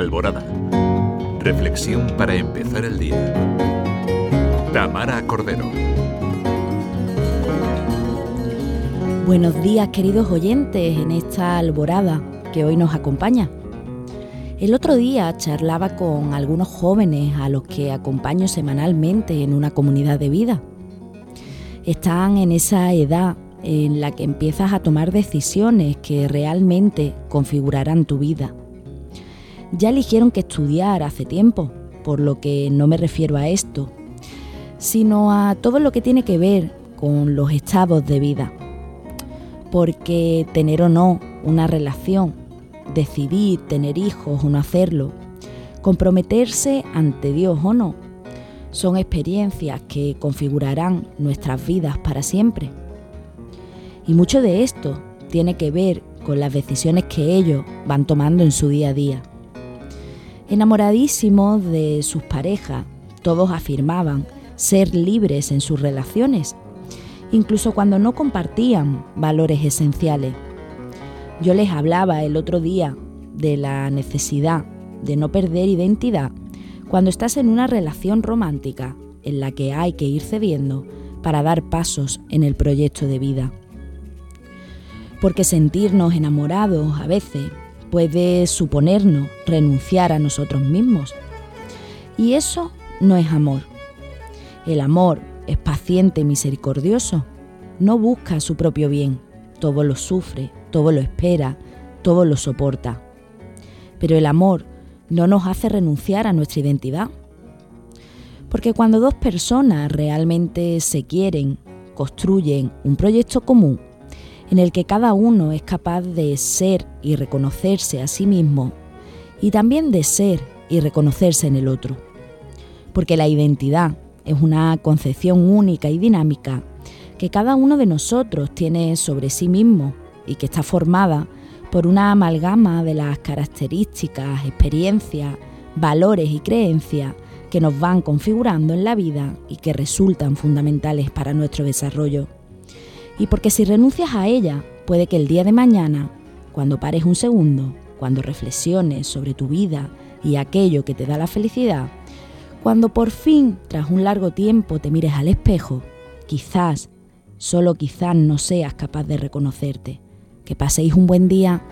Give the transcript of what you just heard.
Alborada. Reflexión para empezar el día. Tamara Cordero. Buenos días queridos oyentes en esta alborada que hoy nos acompaña. El otro día charlaba con algunos jóvenes a los que acompaño semanalmente en una comunidad de vida. Están en esa edad en la que empiezas a tomar decisiones que realmente configurarán tu vida. Ya eligieron que estudiar hace tiempo, por lo que no me refiero a esto, sino a todo lo que tiene que ver con los estados de vida. Porque tener o no una relación, decidir tener hijos o no hacerlo, comprometerse ante Dios o no, son experiencias que configurarán nuestras vidas para siempre. Y mucho de esto tiene que ver con las decisiones que ellos van tomando en su día a día. Enamoradísimos de sus parejas, todos afirmaban ser libres en sus relaciones, incluso cuando no compartían valores esenciales. Yo les hablaba el otro día de la necesidad de no perder identidad cuando estás en una relación romántica en la que hay que ir cediendo para dar pasos en el proyecto de vida porque sentirnos enamorados a veces puede suponernos renunciar a nosotros mismos. Y eso no es amor. El amor es paciente y misericordioso, no busca su propio bien, todo lo sufre, todo lo espera, todo lo soporta. Pero el amor no nos hace renunciar a nuestra identidad. Porque cuando dos personas realmente se quieren, construyen un proyecto común, en el que cada uno es capaz de ser y reconocerse a sí mismo y también de ser y reconocerse en el otro. Porque la identidad es una concepción única y dinámica que cada uno de nosotros tiene sobre sí mismo y que está formada por una amalgama de las características, experiencias, valores y creencias que nos van configurando en la vida y que resultan fundamentales para nuestro desarrollo y porque si renuncias a ella, puede que el día de mañana, cuando pares un segundo, cuando reflexiones sobre tu vida y aquello que te da la felicidad, cuando por fin, tras un largo tiempo, te mires al espejo, quizás, solo quizás no seas capaz de reconocerte. Que paséis un buen día